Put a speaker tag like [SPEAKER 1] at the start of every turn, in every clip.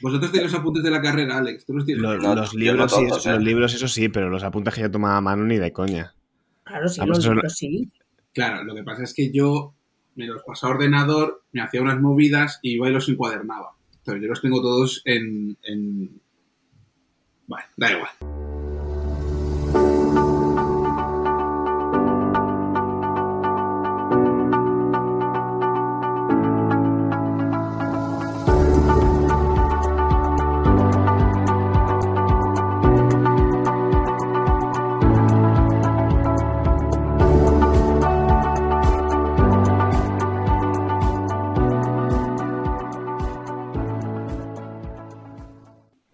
[SPEAKER 1] Vosotros tenéis los apuntes de la carrera, Alex. ¿Tú los, tienes?
[SPEAKER 2] Los,
[SPEAKER 3] No,
[SPEAKER 2] los libros,
[SPEAKER 3] no
[SPEAKER 2] sí,
[SPEAKER 3] todos,
[SPEAKER 2] los
[SPEAKER 3] ¿eh?
[SPEAKER 2] libros, eso sí, pero los apuntes que yo tomaba a mano ni de coña.
[SPEAKER 4] Claro, sí, los libros sí.
[SPEAKER 1] Claro, lo que pasa es que yo me los pasaba a ordenador, me hacía unas movidas y iba y los encuadernaba. Entonces yo los tengo todos en... en... Bueno, da igual.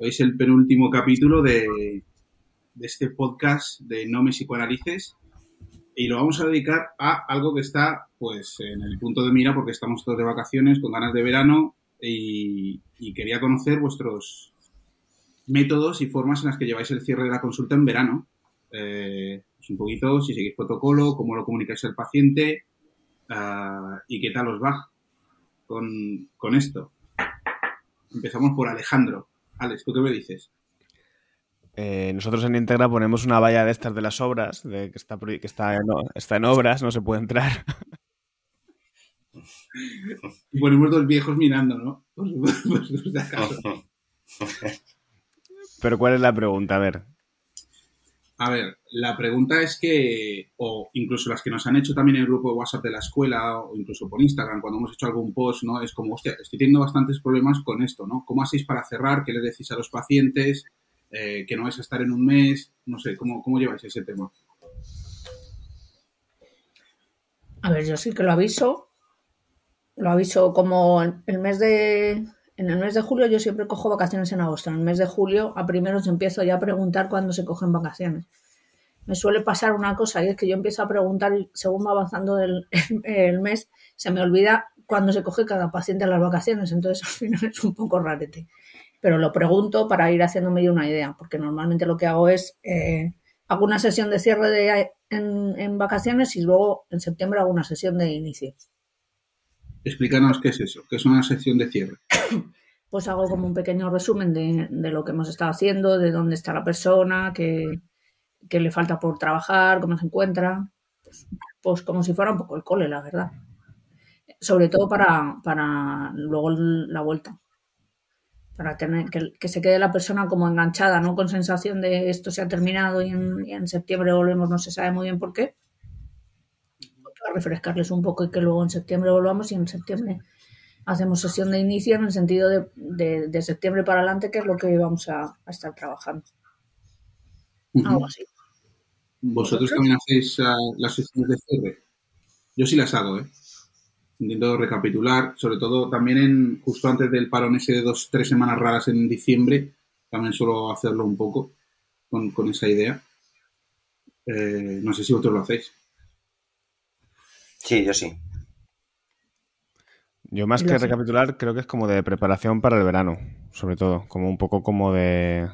[SPEAKER 1] Es el penúltimo capítulo de, este podcast de No me psicoanalices y lo vamos a dedicar a algo que está pues en el punto de mira porque estamos todos de vacaciones con ganas de verano y, quería conocer vuestros métodos y formas en las que lleváis el cierre de la consulta en verano. Eh, pues un poquito si seguís protocolo, cómo lo comunicáis al paciente ah, y qué tal os va con esto. Empezamos por Alejandro. Alex, ¿tú qué me dices?
[SPEAKER 2] Eh, nosotros en Integra ponemos una valla de estas de las obras, de que está, que está, está en obras, no se puede entrar.
[SPEAKER 1] Y ponemos dos viejos mirando, ¿no? Pues, de acaso.
[SPEAKER 2] Pero ¿cuál es la pregunta? A ver.
[SPEAKER 1] A ver, la pregunta es que, o incluso las que nos han hecho también en el grupo de WhatsApp de la escuela, o incluso por Instagram, cuando hemos hecho algún post, ¿no? Es como, hostia, estoy teniendo bastantes problemas con esto, ¿no? ¿Cómo hacéis para cerrar? ¿Qué les decís a los pacientes? Eh, que no vais a estar en un mes, no sé, ¿cómo, cómo lleváis ese tema?
[SPEAKER 4] A ver, yo sí que lo aviso. Lo aviso como el mes de. En el mes de julio yo siempre cojo vacaciones en agosto. En el mes de julio a primeros empiezo ya a preguntar cuándo se cogen vacaciones. Me suele pasar una cosa y es que yo empiezo a preguntar según va avanzando el, mes se me olvida cuándo se coge cada paciente las vacaciones. Entonces al final es un poco rarete. Pero lo pregunto para ir haciéndome una idea, porque normalmente lo que hago es eh, hago una sesión de cierre de, en vacaciones y luego en septiembre hago una sesión de inicio.
[SPEAKER 1] Explícanos qué es eso, qué es una sección de cierre.
[SPEAKER 4] Pues hago como un pequeño resumen de, lo que hemos estado haciendo, de dónde está la persona, qué, qué le falta por trabajar, cómo se encuentra. Pues, pues como si fuera un poco el cole, la verdad. Sobre todo para, para luego la vuelta. Para tener que, que se quede la persona como enganchada, no con sensación de esto se ha terminado y en, y en septiembre volvemos, no se sabe muy bien por qué. Para refrescarles un poco y que luego en septiembre volvamos y en septiembre hacemos sesión de inicio en el sentido de, de, de septiembre para adelante, que es lo que vamos a, a estar trabajando. Algo así.
[SPEAKER 1] ¿Vosotros también hacéis ah, las sesiones de cierre? Yo sí las hago, ¿eh? Intento recapitular, sobre todo también en justo antes del parón ese de dos, tres semanas raras en diciembre, también suelo hacerlo un poco con, con esa idea. Eh, no sé si vosotros lo hacéis.
[SPEAKER 3] Sí, yo sí.
[SPEAKER 2] Yo más que recapitular, creo que es como de preparación para el verano, sobre todo, como un poco como de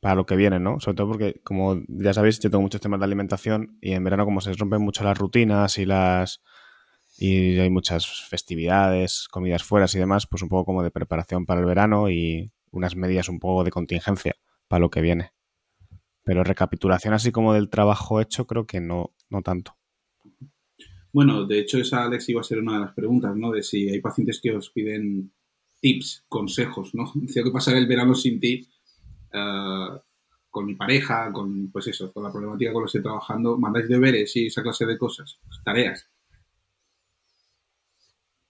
[SPEAKER 2] para lo que viene, ¿no? Sobre todo porque, como ya sabéis, yo tengo muchos temas de alimentación y en verano como se rompen mucho las rutinas y las y hay muchas festividades, comidas fuera y demás, pues un poco como de preparación para el verano y unas medidas un poco de contingencia para lo que viene. Pero recapitulación así como del trabajo hecho, creo que no, no tanto.
[SPEAKER 1] Bueno, de hecho, esa, Alex, iba a ser una de las preguntas, ¿no? De si hay pacientes que os piden tips, consejos, ¿no? Tengo que pasar el verano sin ti eh, con mi pareja, con, pues eso, con la problemática con la que estoy trabajando. ¿Mandáis deberes y esa clase de cosas? Tareas.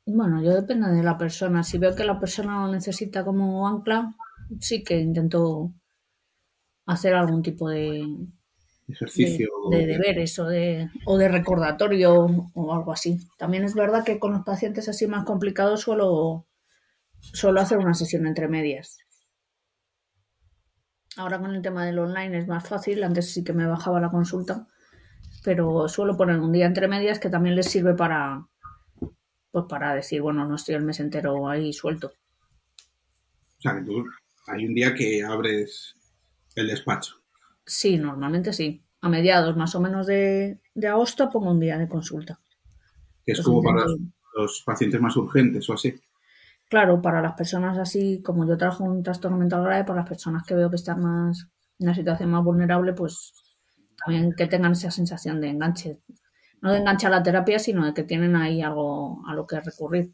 [SPEAKER 4] Bueno, yo depende de la persona. Si veo que la persona lo necesita como ancla, sí que intento hacer algún tipo de, de,
[SPEAKER 1] Ejercicio.
[SPEAKER 4] de deberes o de, o de recordatorio o algo así. También es verdad que con los pacientes así más complicados suelo, suelo hacer una sesión entre medias. Ahora con el tema del online es más fácil, antes sí que me bajaba la consulta, pero suelo poner un día entre medias que también les sirve para, pues para decir, bueno, no estoy el mes entero ahí suelto.
[SPEAKER 1] O sea, que tú hay un día que abres el despacho.
[SPEAKER 4] Sí, normalmente sí. A mediados más o menos de, de agosto pongo un día de consulta.
[SPEAKER 1] Es
[SPEAKER 4] Pues
[SPEAKER 1] como para los pacientes más urgentes o así.
[SPEAKER 4] claro, para las personas así, como yo trabajo un trastorno mental grave, para las personas que veo que están más en una situación más vulnerable, pues también que tengan esa sensación de enganche. No de enganche a la terapia, sino de que tienen ahí algo a lo que recurrir.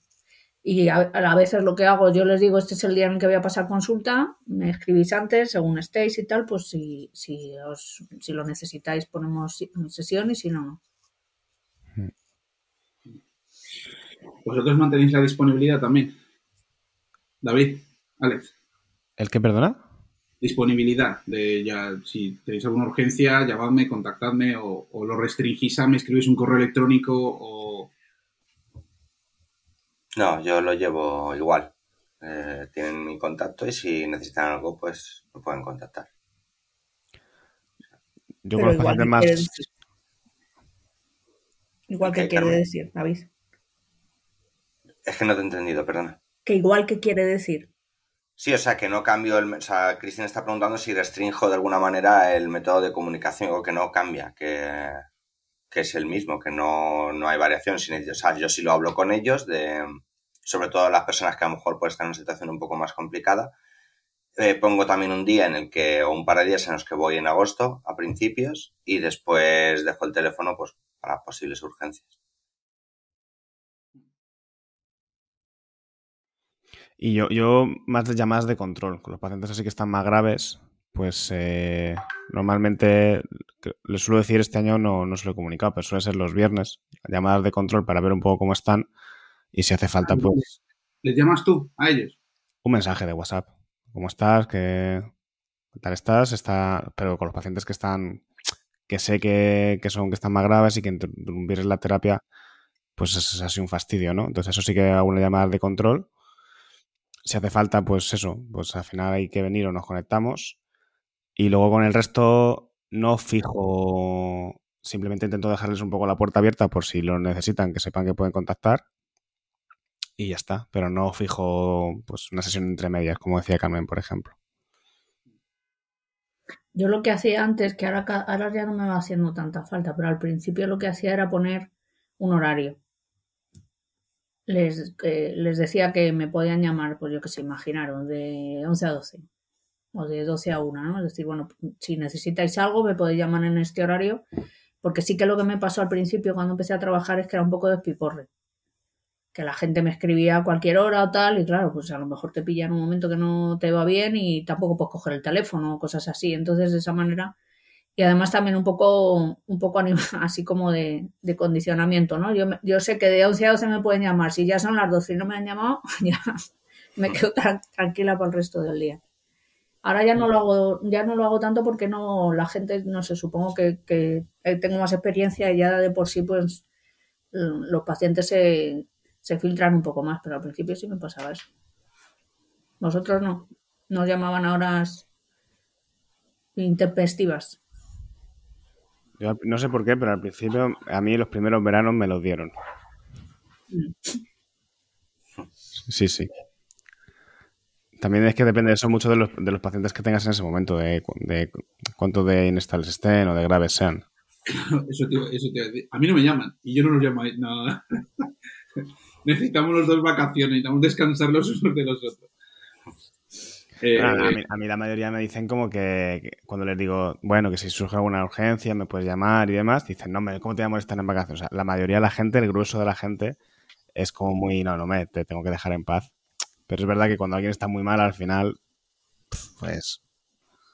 [SPEAKER 4] Y a, veces lo que hago, yo les digo, este es el día en el que voy a pasar consulta, me escribís antes, según estéis y tal, pues si, si, os, si lo necesitáis ponemos sesión y si no, no.
[SPEAKER 1] ¿Vosotros mantenéis la disponibilidad también? David, Alex.
[SPEAKER 2] ¿El qué, perdona?
[SPEAKER 1] Disponibilidad, de ya, si tenéis alguna urgencia, llamadme, contactadme o, o lo restringís a me escribís un correo electrónico o
[SPEAKER 3] no, yo lo llevo igual. Eh, tienen mi contacto y si necesitan algo, pues me pueden contactar.
[SPEAKER 4] Yo con los pacientes más. Igual que quiere decir, David.
[SPEAKER 3] Es que no te he entendido, perdona.
[SPEAKER 4] Que igual que quiere decir.
[SPEAKER 3] Sí, o sea, que no cambio el... O sea, Cristian está preguntando si restringo de alguna manera el método de comunicación o que no cambia, que, que es el mismo, que no, no hay variación. Sin ellos. O sea, yo sí lo hablo con ellos, de, sobre todo las personas que a lo mejor pueden estar en una situación un poco más complicada. Eh, pongo también un día en el que, o un par de días en los que voy en agosto a principios y después dejo el teléfono pues para posibles urgencias.
[SPEAKER 2] Y yo, yo más de llamadas de control, con los pacientes así que están más graves, pues eh, normalmente les suelo decir este año no, no se lo he comunicado, pero suele ser los viernes, llamadas de control para ver un poco cómo están y si hace falta, pues...
[SPEAKER 1] ¿Les llamas tú a ellos?
[SPEAKER 2] Un mensaje de WhatsApp. ¿Cómo estás? ¿Qué, tal estás? Está... Pero con los pacientes que están... que sé que, son que están más graves y que interrumpir la terapia, pues es así un fastidio, ¿no? Entonces eso sí que hago una llamada de control. Si hace falta, pues eso, pues al final hay que venir o nos conectamos. Y luego con el resto no fijo, simplemente intento dejarles un poco la puerta abierta por si lo necesitan, que sepan que pueden contactar y ya está. Pero no fijo pues una sesión entre medias, como decía Carmen, por ejemplo.
[SPEAKER 4] Yo lo que hacía antes, que ahora, ahora ya no me va haciendo tanta falta, pero al principio lo que hacía era poner un horario. Les, les decía que me podían llamar, pues yo que se imaginaron, de 11 a 12 o de 12 a 1, ¿no? Es decir, bueno, si necesitáis algo, me podéis llamar en este horario, porque sí que lo que me pasó al principio cuando empecé a trabajar es que era un poco despiporre que la gente me escribía a cualquier hora o tal, y claro, pues a lo mejor te pilla en un momento que no te va bien y tampoco puedes coger el teléfono o cosas así. Entonces, de esa manera, y además también un poco, un poco así como de, condicionamiento, ¿no? Yo, yo sé que de 11 a 12 me pueden llamar, si ya son las 12 y no me han llamado, ya me quedo tranquila por el resto del día. Ahora ya no lo hago, ya no lo hago tanto porque no, la gente, no sé, supongo que, que tengo más experiencia y ya de por sí, pues los pacientes se, se filtran un poco más, pero al principio sí me pasaba eso. Vosotros no. Nos llamaban a horas intempestivas.
[SPEAKER 2] Yo no sé por qué, pero al principio a mí los primeros veranos me los dieron. Mm. Sí, sí. También es que depende eso mucho de los, de los pacientes que tengas en ese momento, de, de cuánto de inestables estén o de graves sean.
[SPEAKER 1] Eso eso A mí no me llaman y yo no los llamo. No. necesitamos los dos vacaciones, necesitamos descansar los unos de los otros.
[SPEAKER 2] Eh, a, mí, la mayoría me dicen como que, cuando les digo, bueno, que si surge alguna urgencia me puedes llamar y demás, dicen, no, ¿cómo te llamo estar en vacaciones? O sea, la mayoría de la gente, el grueso de la gente, es como muy, no, no, me, te tengo que dejar en paz. Pero es verdad que cuando alguien está muy mal, al final, pues...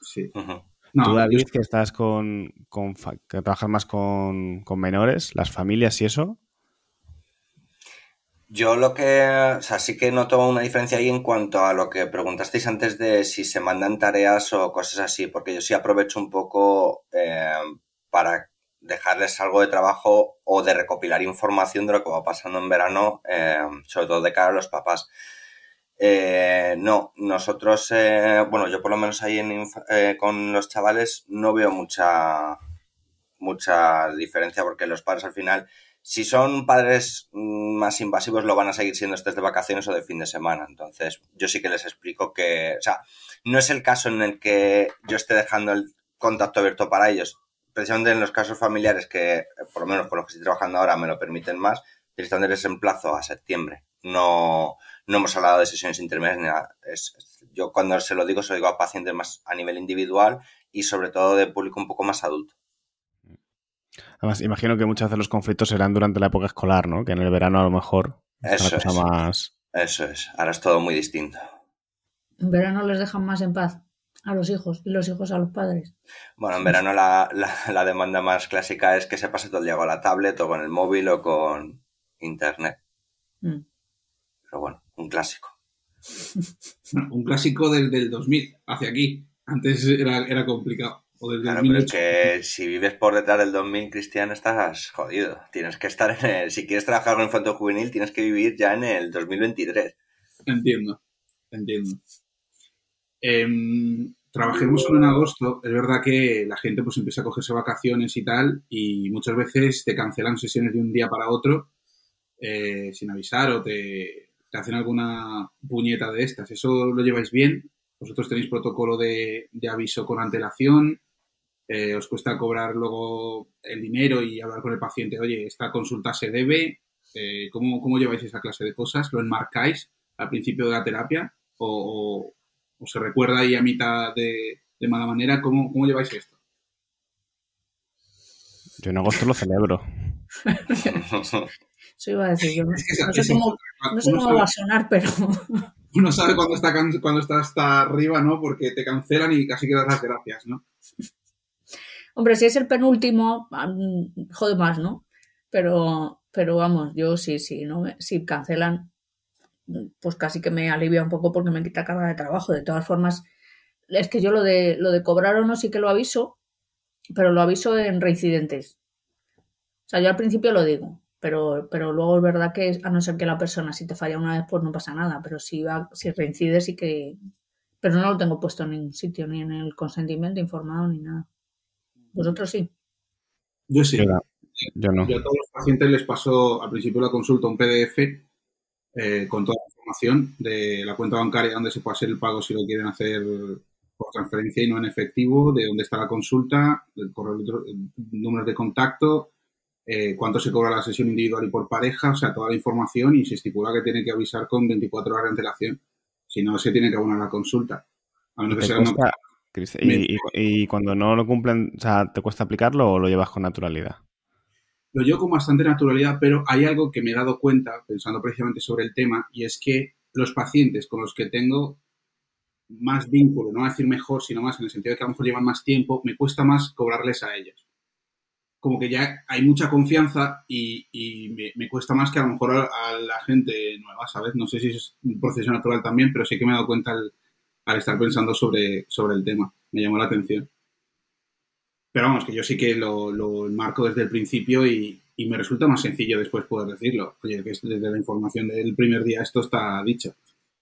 [SPEAKER 1] Sí.
[SPEAKER 2] Tú, David, que estás con, con, que trabajas más con, con menores, las familias y eso,
[SPEAKER 3] yo lo que, o sea, sí que noto una diferencia ahí en cuanto a lo que preguntasteis antes de si se mandan tareas o cosas así, porque yo sí aprovecho un poco eh, para dejarles algo de trabajo o de recopilar información de lo que va pasando en verano, eh, sobre todo de cara a los papás. Eh, no, nosotros, bueno, yo por lo menos ahí en, con los chavales no veo mucha, mucha diferencia porque los padres al final si son padres mm, más invasivos, lo van a seguir siendo estés de vacaciones o de fin de semana. Entonces, yo sí que les explico que, o sea, no es el caso en el que yo esté dejando el contacto abierto para ellos. Precisamente en los casos familiares que, por lo menos con los que estoy trabajando ahora, me lo permiten más, directamente les emplazo a septiembre. No, no hemos hablado de sesiones intermedias ni nada. Es, yo cuando se lo digo, se lo digo a pacientes más a nivel individual y sobre todo de público un poco más adulto.
[SPEAKER 2] Además, imagino que muchas veces los conflictos serán durante la época escolar, ¿no? Que en el verano a lo mejor
[SPEAKER 3] eso
[SPEAKER 2] es cosa más.
[SPEAKER 3] Eso es. Ahora es todo muy distinto.
[SPEAKER 4] En verano les dejan más en paz a los hijos y los hijos a los padres.
[SPEAKER 3] Bueno, en verano la, la, demanda más clásica es que se pase todo el día con la tablet o con el móvil o con internet.
[SPEAKER 4] Mm.
[SPEAKER 3] Pero bueno, un clásico.
[SPEAKER 1] un clásico desde el 2000 hacia aquí. Antes era, era complicado. O desde
[SPEAKER 3] claro, pero es que si vives por detrás del 2000 cristiano estás jodido. Tienes que estar en el... Si quieres trabajar con infantil juvenil tienes que vivir ya en el 2023.
[SPEAKER 1] Entiendo, entiendo. Em, trabajemos en agosto. Es verdad que la gente pues empieza a cogerse vacaciones y tal y muchas veces te cancelan sesiones de un día para otro eh, sin avisar o te, hacen alguna puñeta de estas. ¿Eso lo lleváis bien? ¿Vosotros tenéis protocolo de, de aviso con antelación? Eh, os cuesta cobrar luego el dinero y hablar con el paciente, oye, esta consulta se debe, eh, ¿cómo, ¿cómo, lleváis esa clase de cosas? ¿Lo enmarcáis al principio de la terapia o, o, se recuerda ahí a mitad de, de mala manera? ¿Cómo, ¿Cómo, lleváis esto?
[SPEAKER 2] Yo en agosto lo celebro.
[SPEAKER 4] Sí, iba a decir yo. no, sé cómo, no sé cómo va a sonar, pero...
[SPEAKER 1] Uno sabe cuando está, cuando está hasta arriba, ¿no? Porque te cancelan y casi quedas las gracias, ¿no?
[SPEAKER 4] Hombre, si es el penúltimo, jode más, ¿no? Pero, pero vamos, yo sí, sí, ¿no? si cancelan, pues casi que me alivia un poco porque me quita carga de trabajo. De todas formas, es que yo lo de, lo de cobrar o no sí que lo aviso, pero lo aviso en reincidentes. O sea, yo al principio lo digo, pero, pero luego es verdad que a no ser que la persona si te falla una vez, pues no pasa nada, pero si, va, si reincide sí que... Pero no lo tengo puesto en ningún sitio, ni en el consentimiento informado, ni nada. ¿Vosotros sí?
[SPEAKER 1] Yo sí.
[SPEAKER 2] Yo, no.
[SPEAKER 1] Yo a todos los pacientes les paso al principio de la consulta un PDF eh, con toda la información de la cuenta bancaria donde se puede hacer el pago si lo quieren hacer por transferencia y no en efectivo, de dónde está la consulta, el correo, números de contacto, eh, cuánto se cobra la sesión individual y por pareja, o sea, toda la información y se estipula que tiene que avisar con 24 horas de antelación. Si no, se tiene que abonar la consulta. A menos que sea
[SPEAKER 2] ¿Y, cuando no lo cumplen, o sea, ¿te cuesta aplicarlo o lo llevas con naturalidad?
[SPEAKER 1] Lo llevo con bastante naturalidad, pero hay algo que me he dado cuenta, pensando precisamente sobre el tema, y es que los pacientes con los que tengo más vínculo, no a decir mejor, sino más en el sentido de que a lo mejor llevan más tiempo, me cuesta más cobrarles a ellos. Como que ya hay mucha confianza y, me, cuesta más que a lo mejor a, la gente nueva, ¿sabes? No sé si es un proceso natural también, pero sí que me he dado cuenta al estar pensando sobre, sobre el tema. Me llamó la atención. Pero vamos, que yo sí que lo, lo enmarco desde el principio y, me resulta más sencillo después poder decirlo. Oye, que desde la información del primer día esto está dicho.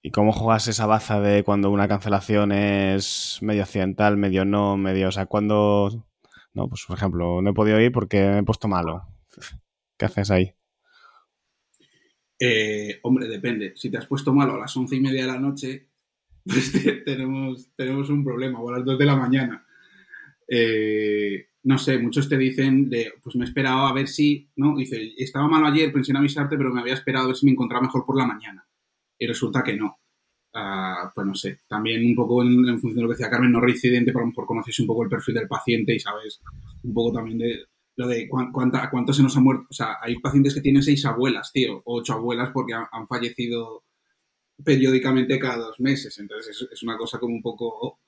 [SPEAKER 2] ¿Y cómo juegas esa baza de cuando una cancelación es medio accidental, medio no, medio... O sea, cuando... No, pues por ejemplo, no he podido ir porque me he puesto malo. ¿Qué haces ahí?
[SPEAKER 1] Eh, hombre, depende. Si te has puesto malo a las once y media de la noche, pues tenemos, tenemos un problema, o a las 2 de la mañana. Eh, no sé, muchos te dicen de, pues me he esperado a ver si, ¿no? Dice, estaba malo ayer, pensé en avisarte, pero me había esperado a ver si me encontraba mejor por la mañana. Y resulta que no. Uh, pues no sé, también un poco en, función de lo que decía Carmen, no reincidente, pero a lo mejor conoces un poco el perfil del paciente y sabes un poco también de lo de cuánta, cuánto se nos ha muerto. O sea, hay pacientes que tienen seis abuelas, tío, ocho abuelas porque han fallecido periódicamente cada dos meses. Entonces es, una cosa como un poco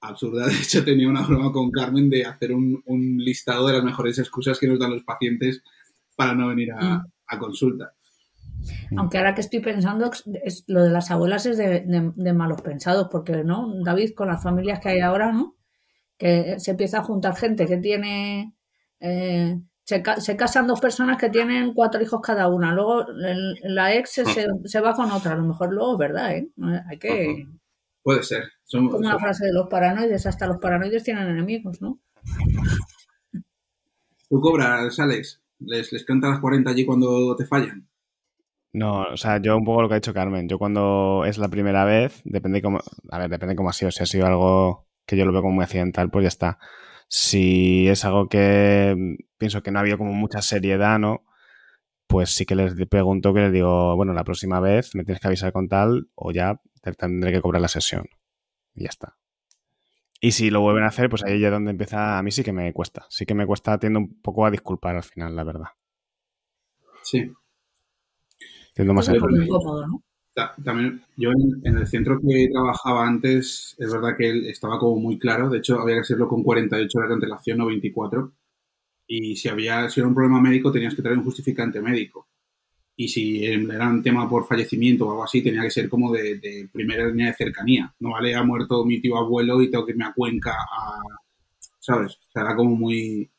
[SPEAKER 1] absurda. De hecho, tenía una broma con Carmen de hacer un, listado de las mejores excusas que nos dan los pacientes para no venir a, mm. consulta.
[SPEAKER 4] Aunque ahora que estoy pensando, es, lo de las abuelas es de, malos pensados, porque, ¿no? David, con las familias que hay ahora, ¿no? Que se empieza a juntar gente que tiene eh, se, casan dos personas que tienen cuatro hijos cada una. Luego la ex se, va con otra. A lo mejor luego verdad, ¿eh? Hay que.
[SPEAKER 1] Puede ser.
[SPEAKER 4] como una frase de los paranoides. Hasta los paranoides tienen enemigos, ¿no?
[SPEAKER 1] ¿Tú cobras, Alex? ¿Les, les cantas las 40 allí cuando te fallan?
[SPEAKER 2] No, o sea, yo un poco lo que ha dicho Carmen. Yo cuando es la primera vez, depende cómo. A ver, depende cómo ha sido. Si ha sido algo que yo lo veo como muy accidental, pues ya está. Si es algo que pienso que no ha habido como mucha seriedad, ¿no? pues sí que les pregunto que les digo, bueno, la próxima vez me tienes que avisar con tal o ya te tendré que cobrar la sesión. Y ya está. Y si lo vuelven a hacer, pues ahí ya es donde empieza, a mí sí que me cuesta. Sí que me cuesta, tiendo un poco a disculpar al final, la verdad.
[SPEAKER 1] Sí.
[SPEAKER 2] Tiendo más
[SPEAKER 1] También yo en, en el centro que trabajaba antes, es verdad que él estaba como muy claro. De hecho, había que hacerlo con 48 horas de antelación, no 24. Y si había si era un problema médico, tenías que traer un justificante médico. Y si era un tema por fallecimiento o algo así, tenía que ser como de, de primera línea de cercanía. No vale, ha muerto mi tío abuelo y tengo que irme a Cuenca a. ¿Sabes? O sea, era como muy.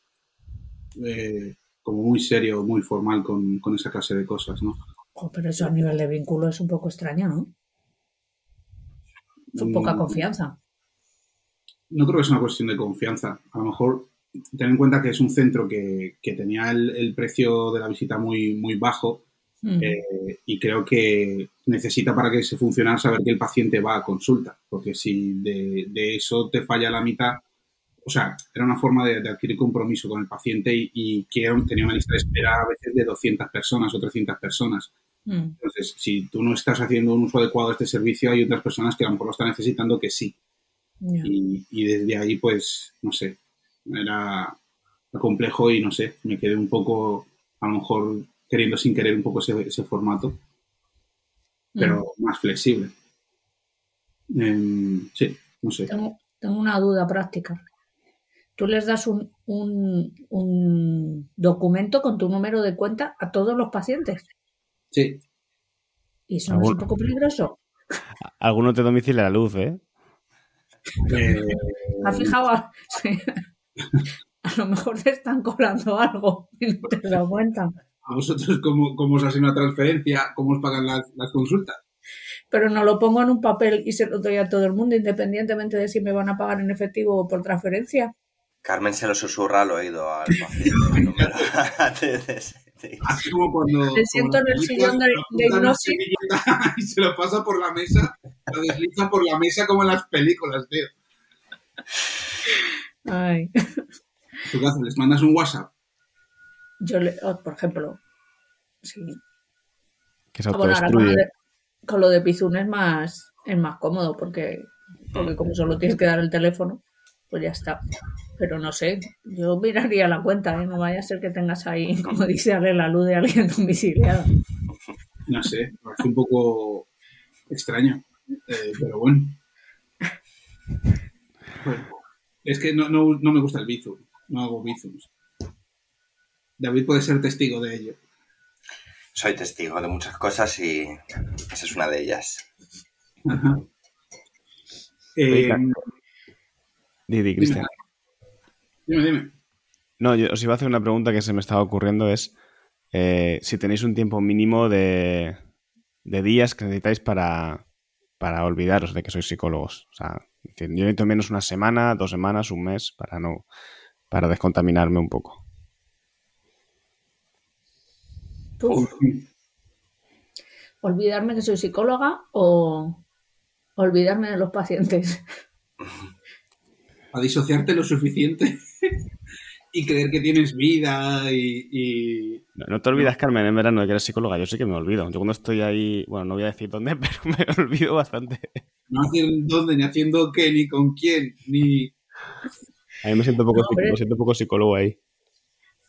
[SPEAKER 1] eh, como muy serio, muy formal con, con esa clase de cosas, ¿no?
[SPEAKER 4] Pero eso a nivel de vínculo es un poco extraño, ¿no? Es poca
[SPEAKER 1] Mm.
[SPEAKER 4] confianza.
[SPEAKER 1] No creo que sea una cuestión de confianza. A lo mejor ten en cuenta que es un centro que, que tenía el, el precio de la visita muy, muy bajo eh, y creo que necesita para que se funcione saber que el paciente va a consulta, porque si de, de eso te falla la mitad, o sea, era una forma de, de adquirir compromiso con el paciente y, y que tenía una lista de espera a veces de 200 personas o 300 personas.
[SPEAKER 4] Mm.
[SPEAKER 1] Entonces, si tú no estás haciendo un uso adecuado de este servicio, hay otras personas que a lo mejor lo están necesitando que sí. Y, y desde ahí, pues, no sé, era complejo y no sé, me quedé un poco, a lo mejor, queriendo sin querer un poco ese, ese formato, pero más flexible. Em, sí, no sé.
[SPEAKER 4] Tengo, tengo una duda práctica. Tú les das un, un, un documento con tu número de cuenta a todos los pacientes.
[SPEAKER 1] Sí,
[SPEAKER 4] Y eso no es un poco peligroso.
[SPEAKER 2] Alguno te domicilia la luz, ¿eh?
[SPEAKER 1] eh,
[SPEAKER 4] ¿Has fijado? A, sí. A lo mejor te están cobrando algo y no te has dado cuenta.
[SPEAKER 1] ¿a vosotros cómo, cómo os hacen una transferencia? ¿Cómo os pagan las, las consultas?
[SPEAKER 4] Pero no lo pongo en un papel y se lo doy a todo el mundo, independientemente de si me van a pagar en efectivo o por transferencia.
[SPEAKER 3] Carmen se lo susurra al oído al paciente.
[SPEAKER 1] Así como cuando...
[SPEAKER 4] Me siento en el sillón de- hipnosis.
[SPEAKER 1] Y se lo pasa por la mesa, lo desliza por la mesa como en las películas, tío.
[SPEAKER 4] Ay.
[SPEAKER 1] ¿Tú qué haces? ¿Les mandas un WhatsApp?
[SPEAKER 4] Yo, le, oh, por ejemplo, sí.
[SPEAKER 2] Que se
[SPEAKER 4] Ah, bueno, ahora con lo, de, con lo de Pizun es más, es más cómodo porque, porque como solo tienes que dar el teléfono, pues ya está. Pero no sé, yo miraría la cuenta, ¿eh? no vaya a ser que tengas ahí, como dice Ale, la luz de alguien domiciliado.
[SPEAKER 1] No sé, me parece un poco extraño, eh, pero bueno. Bueno, Es que no, no, no me gusta el Bizum, no hago Bizums. David puede ser testigo de ello.
[SPEAKER 3] Soy testigo de muchas cosas y esa es una de ellas.
[SPEAKER 1] Ajá. Eh.
[SPEAKER 2] Didi, Cristian.
[SPEAKER 1] dime, dime.
[SPEAKER 2] No, yo os iba a hacer una pregunta que se me estaba ocurriendo, es eh, si tenéis un tiempo mínimo de, de días que necesitáis para, para olvidaros de que sois psicólogos. O sea, yo necesito menos una semana, dos semanas, un mes, para no para descontaminarme un poco.
[SPEAKER 4] Uf, olvidarme que soy psicóloga o olvidarme de los pacientes.
[SPEAKER 1] A disociarte lo suficiente y creer que tienes vida y, y-
[SPEAKER 2] No, no te olvidas, Carmen, en verano de que eres psicóloga. Yo sí que me olvido. Yo cuando estoy ahí, bueno, no voy a decir dónde, pero me olvido bastante.
[SPEAKER 1] no haciendo dónde, ni haciendo qué, ni con quién, ni...
[SPEAKER 2] A mí me siento un poco,
[SPEAKER 4] No, pero-
[SPEAKER 2] me siento un poco psicólogo ahí.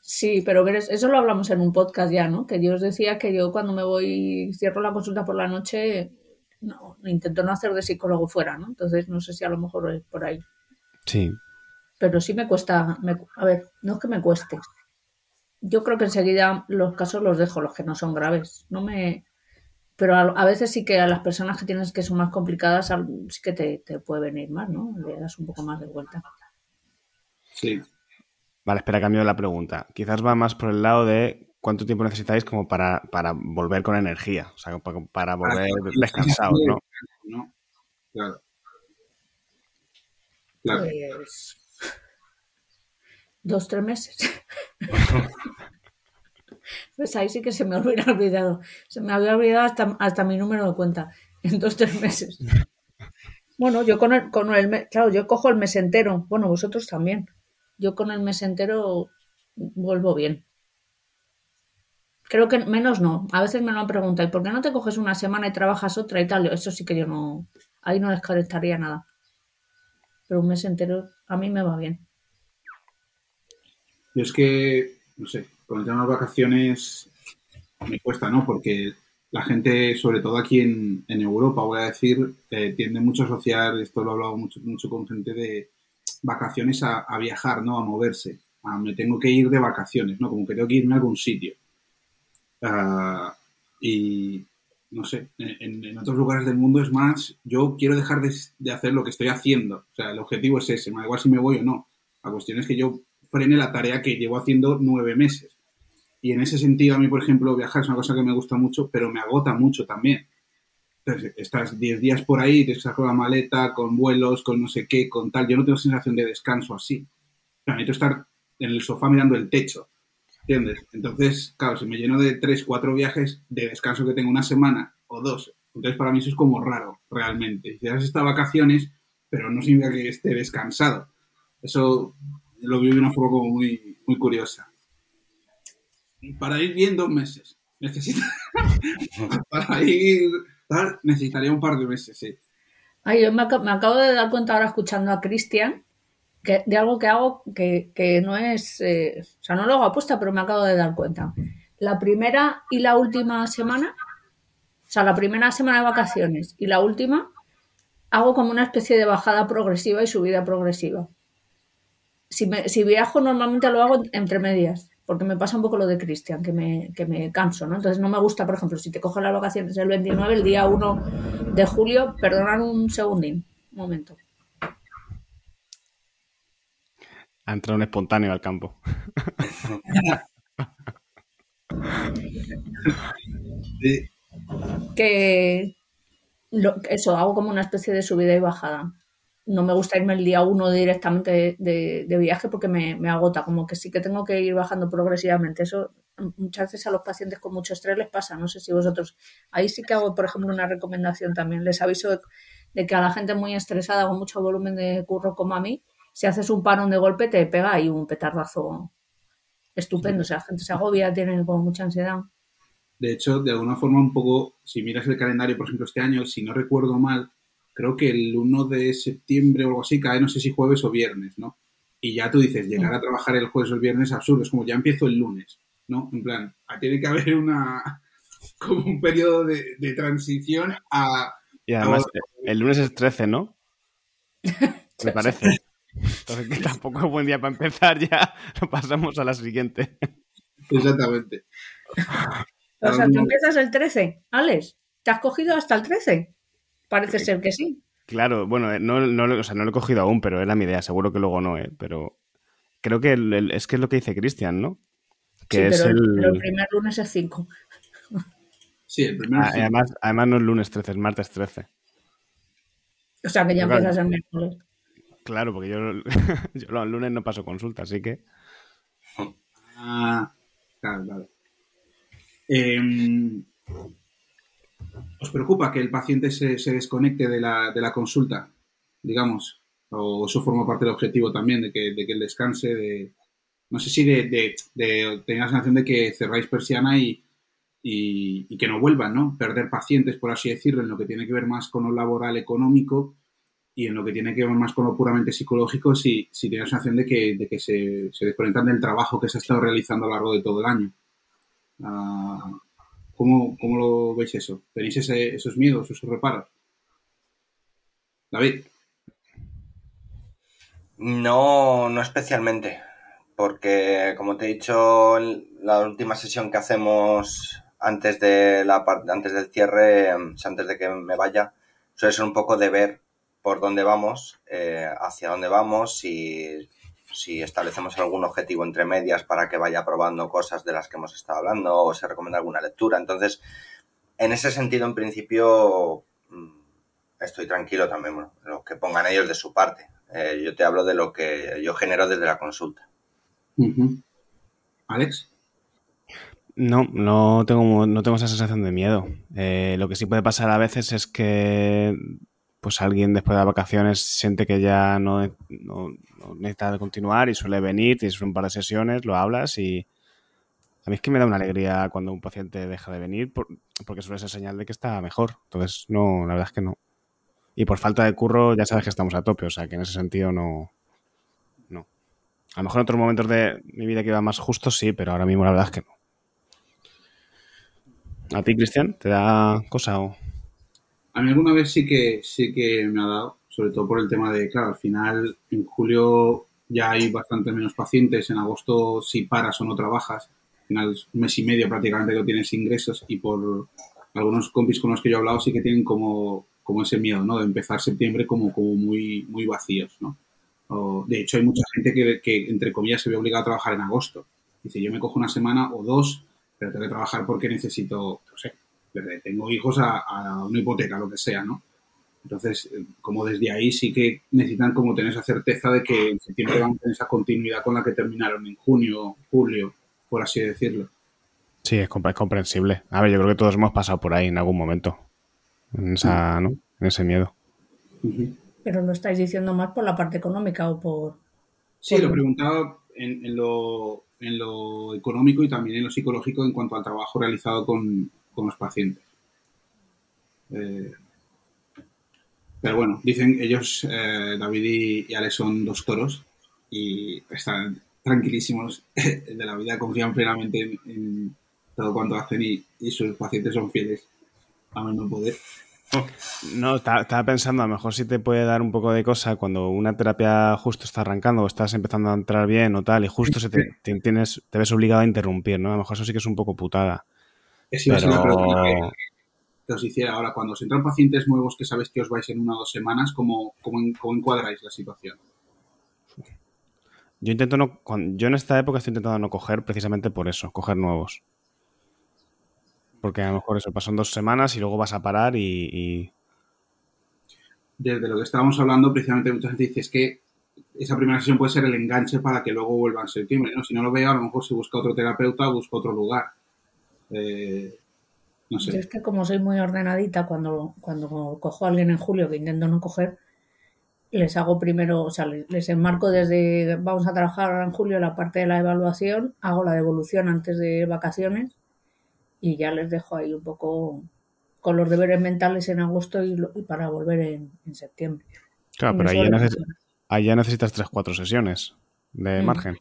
[SPEAKER 4] Sí, pero eso lo hablamos en un podcast ya, ¿no? Que yo os decía que yo cuando me voy, cierro la consulta por la noche, no, intento no hacer de psicólogo fuera, ¿no? Entonces no sé si a lo mejor es por ahí.
[SPEAKER 2] Sí.
[SPEAKER 4] Pero sí me cuesta, me- a ver, no es que me cueste. Yo creo que enseguida los casos los dejo, los que no son graves. No me... Pero a, a veces sí que a las personas que tienes que son más complicadas, sí que te, te puede venir más, ¿no? Le das un poco más de vuelta.
[SPEAKER 1] Sí.
[SPEAKER 2] Vale, espera, cambio la pregunta. Quizás va más por el lado de cuánto tiempo necesitáis como para, para volver con energía, o sea, para, para volver descansados, ¿no?
[SPEAKER 1] ¿no? Claro. Claro.
[SPEAKER 4] Pues. Dos, tres meses. Pues ahí sí que se me hubiera olvidado. Se me había olvidado hasta, hasta mi número de cuenta. En dos, tres meses. Bueno, yo con el, con el claro, yo cojo el mes entero. Bueno, vosotros también. Yo con el mes entero vuelvo bien. Creo que menos no. A veces me lo han preguntado, ¿y por qué no te coges una semana y trabajas otra y tal? Eso sí que yo no. Ahí no descartaría nada. Pero un mes entero a mí me va bien.
[SPEAKER 1] Yo es que, no sé, con el tema de vacaciones me cuesta, ¿no? Porque la gente, sobre todo aquí en, Europa, voy a decir, eh, tiende mucho a asociar, esto lo he hablado mucho, mucho con gente de vacaciones a, viajar, ¿no? A moverse. me tengo que ir de vacaciones, ¿no? Como que tengo que irme a algún sitio. Ah, y no sé, en, otros lugares del mundo es más, yo quiero dejar de, hacer lo que estoy haciendo. O sea, el objetivo es ese, me da igual si me voy o no. La cuestión es que yo frene la tarea que llevo haciendo nueve meses. Y en ese sentido, a mí, por ejemplo, viajar es una cosa que me gusta mucho, pero me agota mucho también. Entonces, estás 10 días por ahí, te saco la maleta con vuelos, con no sé qué, con tal. Yo no tengo sensación de descanso así. O necesito estar en el sofá mirando el techo. ¿Entiendes? Entonces, claro, si me lleno de 3, 4 viajes de descanso que tengo una semana o dos, entonces para mí eso es como raro, realmente. Si has estado vacaciones, pero no significa que esté descansado. Eso lo vivo de una forma como muy, muy curiosa para ir bien dos meses. Necesita... para ir necesitaría un par de meses, sí.
[SPEAKER 4] Ay, yo me, acabo de dar cuenta ahora escuchando a Cristian que, de algo que hago que, no es, eh, o sea, no lo hago apuesta, pero me acabo de dar cuenta. La primera y la última semana, o sea, la primera semana de vacaciones y la última, hago como una especie de bajada progresiva y subida progresiva. Si, si viajo, normalmente lo hago entre medias porque me pasa un poco lo de Cristian, que me, que me canso, ¿no? Entonces no me gusta, por ejemplo, si te coges las vacaciones el 29, el día 1 de julio, perdonad un segundín, un momento.
[SPEAKER 2] Ha entrado un espontáneo al campo.
[SPEAKER 4] que eso, hago como una especie de subida y bajada no me gusta irme el día uno directamente de, viaje porque me, agota, como que sí que tengo que ir bajando progresivamente. Eso muchas veces a los pacientes con mucho estrés les pasa, no sé si vosotros. Ahí sí que hago, por ejemplo, una recomendación también. Les aviso de, que a la gente muy estresada con mucho volumen de curro como a mí, si haces un parón de golpe te pega ahí un petardazo estupendo. O sea, la gente se agobia, tiene como mucha ansiedad.
[SPEAKER 1] De hecho, de alguna forma un poco, si miras el calendario, por ejemplo, este año, si no recuerdo mal, creo que el 1 de septiembre o algo así cae, no sé si jueves o viernes, ¿no? Y ya tú dices, llegar a trabajar el jueves o el viernes es absurdo, es como ya empiezo el lunes, ¿no? En plan, tiene que haber una, como un periodo de, transición a...
[SPEAKER 2] Y además, el lunes es 13, ¿no? Me parece. Entonces, que tampoco es buen día para empezar, ya lo pasamos a la siguiente.
[SPEAKER 1] Exactamente.
[SPEAKER 4] O sea, tú empiezas el 13, Alex. ¿Te has cogido hasta el 13? Parece ser que sí.
[SPEAKER 2] Claro, bueno, eh, no, no, o sea, no lo he cogido aún, pero era mi idea, seguro que luego no, ¿eh? Pero creo que es que es lo que dice Cristian, ¿no?
[SPEAKER 4] Que sí, es pero, el... el primer lunes es 5.
[SPEAKER 1] Sí, el primer
[SPEAKER 2] ah, además, además no es lunes 13, es martes 13.
[SPEAKER 4] O sea que ya empiezas el miércoles.
[SPEAKER 2] Claro, porque yo, yo el lunes no paso consulta, así que.
[SPEAKER 1] Ah, claro, claro. Eh, ¿Os preocupa que el paciente se, desconecte de la, de la, consulta, digamos? ¿O eso forma parte del objetivo también, de que, de que él descanse? De, no sé si de, de, tener la sensación de que cerráis persiana y, y, que no vuelvan, ¿no? Perder pacientes, por así decirlo, en lo que tiene que ver más con lo laboral económico y en lo que tiene que ver más con lo puramente psicológico, si, si tiene la sensación de que, de que se, se, desconectan del trabajo que se ha estado realizando a lo largo de todo el año. Uh, ¿Cómo, lo veis eso? ¿Tenéis esos miedos, esos reparos? David.
[SPEAKER 3] No, no especialmente, porque como te he dicho, la última sesión que hacemos antes de la antes del cierre, antes de que me vaya, suele ser un poco de ver por dónde vamos, eh, hacia dónde vamos, y si establecemos algún objetivo entre medias para que vaya probando cosas de las que hemos estado hablando o se recomienda alguna lectura. Entonces, en ese sentido, en principio, mm, estoy tranquilo también, bueno, lo que pongan ellos de su parte. Eh, yo te hablo de lo que yo genero desde la consulta.
[SPEAKER 1] Alex.
[SPEAKER 2] No, no tengo, no tengo esa sensación de miedo. Eh, lo que sí puede pasar a veces es que pues alguien después de las vacaciones siente que ya no, no, necesita continuar y suele venir, tienes un par de sesiones, lo hablas y A mí es que me da una alegría cuando un paciente deja de venir porque suele ser señal de que está mejor. Entonces, no, la verdad es que no. Y por falta de curro ya sabes que estamos a tope, o sea que en ese sentido no. No. A lo mejor en otros momentos de mi vida que iba más justo, sí, pero ahora mismo la verdad es que no. ¿A ti, Cristian? ¿Te da cosa o...?
[SPEAKER 1] A mí alguna vez sí que, sí que me ha dado, sobre todo por el tema de, claro, al final en julio ya hay bastante menos pacientes, en agosto si paras o no trabajas, al final mes y medio prácticamente que tienes ingresos y por algunos compis con los que yo he hablado sí que tienen como, como ese miedo, ¿no? De empezar septiembre como, como muy, muy vacíos, ¿no? de hecho, hay mucha gente que, que, entre comillas, se ve obligada a trabajar en agosto. Dice, yo me cojo una semana o dos, pero tengo que trabajar porque necesito, no sé, tengo hijos a, a una hipoteca, lo que sea, ¿no? Entonces, eh, como desde ahí sí que necesitan como tener esa certeza de que en septiembre van a tener esa continuidad con la que terminaron en junio, julio, por así decirlo.
[SPEAKER 2] Sí, es, comprensible. A ver, yo creo que todos hemos pasado por ahí en algún momento. En, esa, ¿no? en ese miedo.
[SPEAKER 4] Pero lo estáis diciendo más por la parte económica o por...
[SPEAKER 1] Sí, lo preguntaba en, lo, en lo económico y también en lo psicológico en cuanto al trabajo realizado con, con los pacientes. Eh, pero bueno, dicen ellos, eh, David y, Ale son dos toros y están tranquilísimos de la vida, confían plenamente en, todo cuanto hacen y, sus pacientes son fieles a menos poder.
[SPEAKER 2] No, estaba pensando, a lo mejor sí te puede dar un poco de cosa cuando una terapia justo está arrancando o estás empezando a entrar bien o tal y justo se te, tienes, te ves obligado a interrumpir, ¿no? A lo mejor eso sí que es un poco putada.
[SPEAKER 1] Es Pero os hiciera ahora, cuando os entran pacientes nuevos que sabéis que os vais en una o dos semanas, ¿cómo, cómo, encuadráis la situación?
[SPEAKER 2] Yo intento no, yo en esta época estoy intentando no coger precisamente por eso, coger nuevos. Porque a lo mejor eso pasan dos semanas y luego vas a parar y,
[SPEAKER 1] Desde lo que estábamos hablando, precisamente mucha gente dice es que esa primera sesión puede ser el enganche para que luego vuelva en septiembre, ¿no? Si no lo veo, a lo mejor se busca otro terapeuta, busca otro lugar. Eh,
[SPEAKER 4] es que como soy muy ordenadita, cuando, cuando cojo a alguien en julio que intento no coger, les hago primero, o sea, les enmarco desde vamos a trabajar en julio la parte de la evaluación, hago la devolución antes de vacaciones y ya les dejo ahí un poco con los deberes mentales en agosto y, para volver en, septiembre.
[SPEAKER 2] Claro, pero ahí ya, necesitas tres, cuatro sesiones de mm. margen.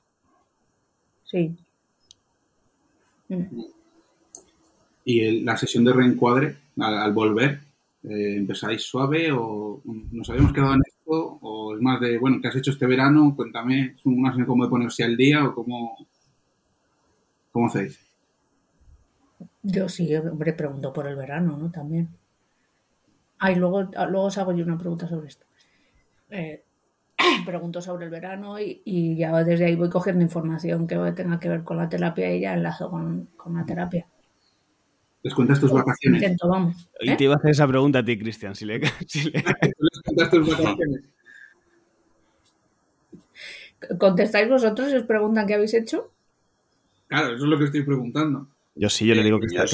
[SPEAKER 4] Sí.
[SPEAKER 1] Mm. Y la sesión de reencuadre, al, volver, eh, ¿empezáis suave o nos habíamos quedado en esto? ¿O es más de, bueno, ¿qué has hecho este verano? Cuéntame, ¿es una sesión como de ponerse al día o cómo, cómo hacéis?
[SPEAKER 4] Yo sí, hombre, pregunto por el verano, ¿no? También. Ah, y luego, ah, luego os hago yo una pregunta sobre esto. Eh, pregunto sobre el verano y, ya desde ahí voy cogiendo información que tenga que ver con la terapia y ya enlazo con, con la terapia.
[SPEAKER 1] Les cuentas tus vacaciones.
[SPEAKER 2] Y te iba a hacer esa pregunta a ti, Cristian. Si le, si les cuentas tus
[SPEAKER 4] vacaciones. ¿Contestáis vosotros y os preguntan qué habéis hecho?
[SPEAKER 1] Claro, eso es lo que estoy preguntando.
[SPEAKER 2] Yo sí, yo le digo que, está,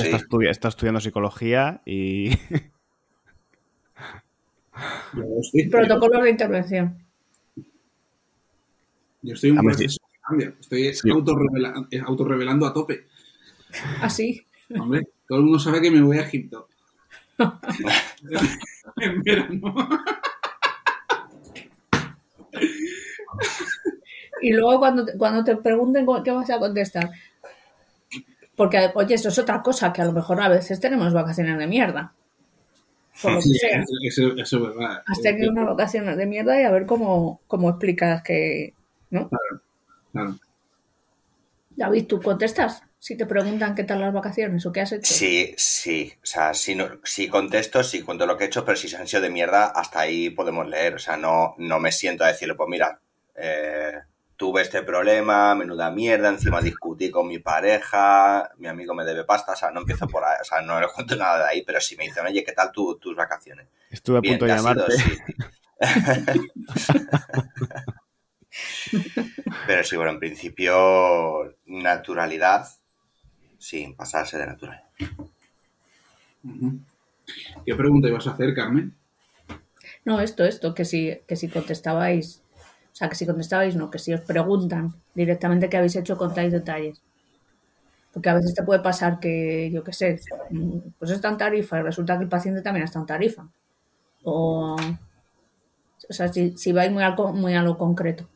[SPEAKER 2] estudiando psicología y...
[SPEAKER 4] Protocolo de intervención.
[SPEAKER 1] Yo estoy un proceso de cambio. Estoy autorrevelando, a tope.
[SPEAKER 4] ¿Ah, sí?
[SPEAKER 1] Hombre, todo el mundo sabe que me voy a Egipto. en verano.
[SPEAKER 4] y luego cuando, cuando te pregunten qué vas a contestar. Porque, oye, eso es otra cosa, que a lo mejor a veces tenemos vacaciones de mierda.
[SPEAKER 1] Por lo que sea. Eso, es verdad.
[SPEAKER 4] Has tenido unas vacaciones de mierda y a ver cómo, cómo explicas que. ¿No? Claro, claro. David, ¿tú contestas? Si te preguntan qué tal las vacaciones o qué has hecho.
[SPEAKER 3] Sí, sí. O sea, si, no, si contesto, sí cuento lo que he hecho, pero si se han sido de mierda, hasta ahí podemos leer. O sea, no, no me siento a decirle, pues mira, eh, tuve este problema, menuda mierda, encima discutí con mi pareja, mi amigo me debe pasta, o sea, no empiezo por ahí, o sea, no le cuento nada de ahí, pero si me dicen, oye, ¿qué tal tus vacaciones?
[SPEAKER 2] Estuve a punto de llamarte.
[SPEAKER 3] pero sí, bueno, en principio, naturalidad, sin pasarse de natural.
[SPEAKER 1] ¿Qué pregunta ibas a hacer, Carmen?
[SPEAKER 4] No, esto, esto, que si, que si contestabais, o sea, que si contestabais, no, que si os preguntan directamente qué habéis hecho, contáis detalles. Porque a veces te puede pasar que, yo qué sé, pues está en tarifa y resulta que el paciente también está en tarifa. O, o sea, si, si vais muy, muy a lo concreto.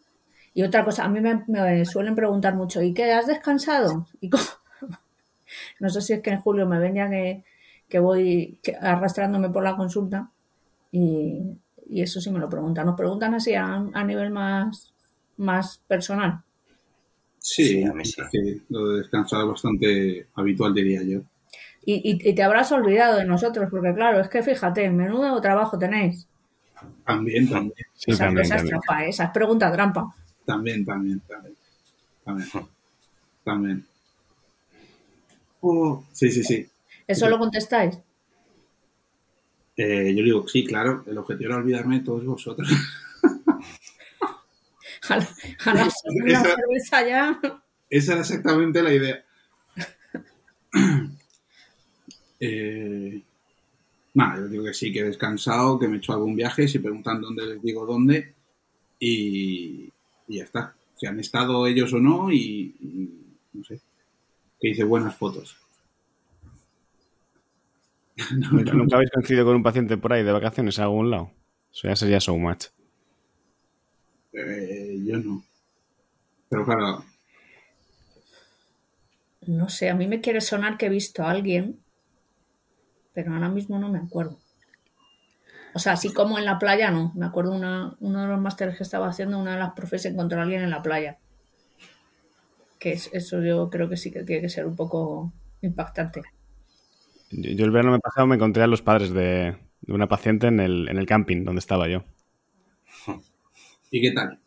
[SPEAKER 4] Y otra cosa, a mí me, suelen preguntar mucho, ¿y qué? ¿Has descansado? ¿Y no sé si es que en julio me venía que, que voy arrastrándome por la consulta y, eso sí me lo preguntan. Nos preguntan así a, nivel más, más personal.
[SPEAKER 1] Sí, a mí sí. lo de descansar es bastante habitual, diría yo.
[SPEAKER 4] Y, y, te habrás olvidado de nosotros, porque claro, es que fíjate, menudo trabajo tenéis.
[SPEAKER 1] También, también.
[SPEAKER 4] esa, es trampa, esa es pregunta trampa.
[SPEAKER 1] También, también, también. También. también. Oh, sí, sí, sí.
[SPEAKER 4] ¿Eso lo contestáis?
[SPEAKER 1] Eh, yo digo, sí, claro, el objetivo era olvidarme de todos vosotros.
[SPEAKER 4] a la, cerveza ya.
[SPEAKER 1] Esa era exactamente la idea. eh, yo digo que sí, que he descansado, que me he hecho algún viaje, si preguntan dónde les digo dónde y, ya está. Si han estado ellos o no y no sé, que hice buenas fotos.
[SPEAKER 2] ¿Nunca, habéis coincidido con un paciente por ahí de vacaciones a algún lado? Eso ya sería so much.
[SPEAKER 1] Eh, yo no. Pero claro.
[SPEAKER 4] No sé, a mí me quiere sonar que he visto a alguien, pero ahora mismo no me acuerdo. O sea, así como en la playa, no. Me acuerdo una, uno de los másteres que estaba haciendo, una de las profes encontró a alguien en la playa. Que es, eso yo creo que sí que tiene que ser un poco impactante.
[SPEAKER 2] Yo, el verano me pasado me encontré a los padres de, una paciente en el, en el camping donde estaba yo.
[SPEAKER 1] ¿Y qué tal?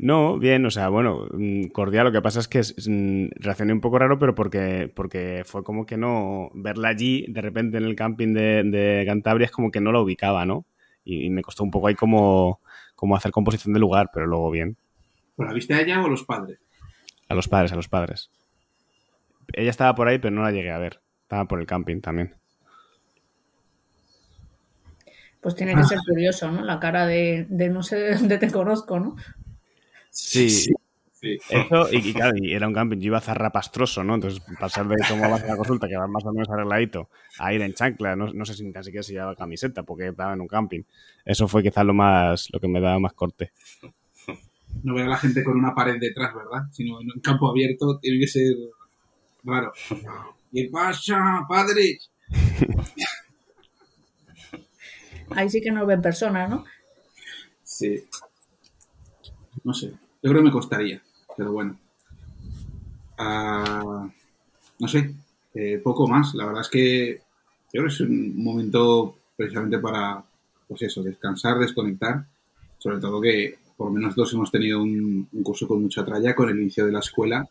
[SPEAKER 2] No, bien, o sea, bueno, mm, cordial. Lo que pasa es que mm, reaccioné un poco raro, pero porque, porque fue como que no. Verla allí, de repente en el camping de, Cantabria, es como que no la ubicaba, ¿no? Y, me costó un poco ahí como, como hacer composición de lugar, pero luego bien.
[SPEAKER 1] ¿La viste a ella o a los padres?
[SPEAKER 2] A los padres, a los padres. Ella estaba por ahí, pero no la llegué a ver. Estaba por el camping también.
[SPEAKER 4] Pues tiene que ser curioso, ¿no? La cara de, no sé de dónde te conozco, ¿no?
[SPEAKER 2] Sí. sí. Eso, y, claro, y era un camping, yo iba a zarrapastroso, ¿no? Entonces, pasar de cómo vas a la consulta, que va más o menos arregladito, a ir en chancla, no, no sé si ni siquiera se llevaba camiseta, porque estaba en un camping. Eso fue quizás lo más, lo que me daba más corte.
[SPEAKER 1] No ver a la gente con una pared detrás, ¿verdad? Sino en un campo abierto tiene que ser raro. ¿Qué pasa, padre?
[SPEAKER 4] Ahí sí que nos ven personas, ¿no?
[SPEAKER 1] Sí. No sé. Yo creo que me costaría, pero bueno. Ah, no sé. Eh, poco más. La verdad es que yo creo que es un momento precisamente para, pues eso, descansar, desconectar. Sobre todo que por lo menos dos hemos tenido un, un curso con mucha tralla con el inicio de la escuela,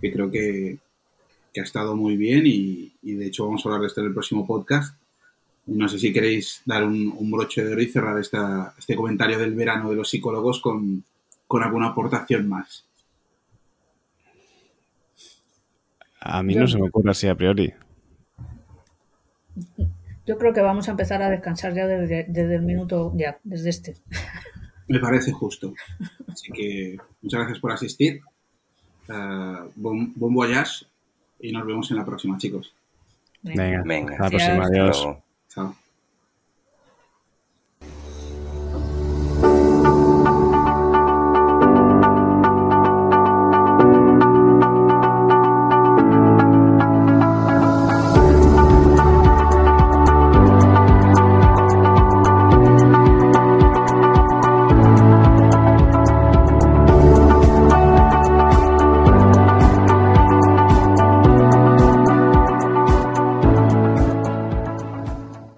[SPEAKER 1] que creo que, que ha estado muy bien y, de hecho vamos a hablar de esto en el próximo podcast. No sé si queréis dar un, broche de oro y cerrar esta, este comentario del verano de los psicólogos con, alguna aportación más.
[SPEAKER 2] A mí no se me ocurre así a priori.
[SPEAKER 4] Yo creo que vamos a empezar a descansar ya desde, el minuto, ya, desde este.
[SPEAKER 1] Me parece justo. Así que muchas gracias por asistir. Uh, bon, bon voyage y nos vemos en la próxima, chicos.
[SPEAKER 2] Venga, Venga. la próxima. Adiós.
[SPEAKER 1] Chao.